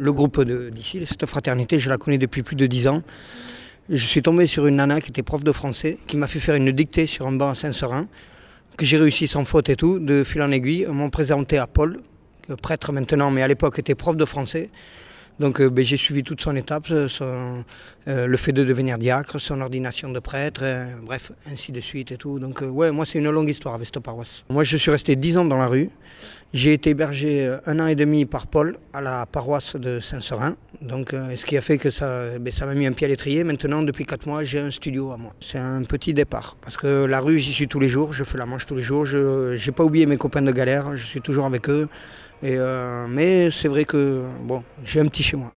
le groupe d'ici, cette fraternité, je la connais depuis plus de dix ans. Je suis tombé sur une nana qui était prof de français, qui m'a fait faire une dictée sur un banc à Saint-Seurin, que j'ai réussi sans faute et tout, de fil en aiguille. On m'a présenté à Paul, prêtre maintenant, mais à l'époque était prof de français. Donc euh, ben, j'ai suivi toute son étape, son, euh, le fait de devenir diacre, son ordination de prêtre, euh, bref, ainsi de suite et tout. Donc ouais, moi c'est une longue histoire avec cette paroisse. Moi je suis resté dix ans dans la rue. J'ai été hébergé un an et demi par Paul à la paroisse de Saint-Seurin. Donc ce qui a fait que ça ben, ça m'a mis un pied à l'étrier. Maintenant, depuis quatre mois, j'ai un studio à moi. C'est un petit départ. Parce que la rue, j'y suis tous les jours, je fais la manche tous les jours. Je n'ai pas oublié mes copains de galère, je suis toujours avec eux. Et, mais c'est vrai que bon, j'ai un petit chez moi.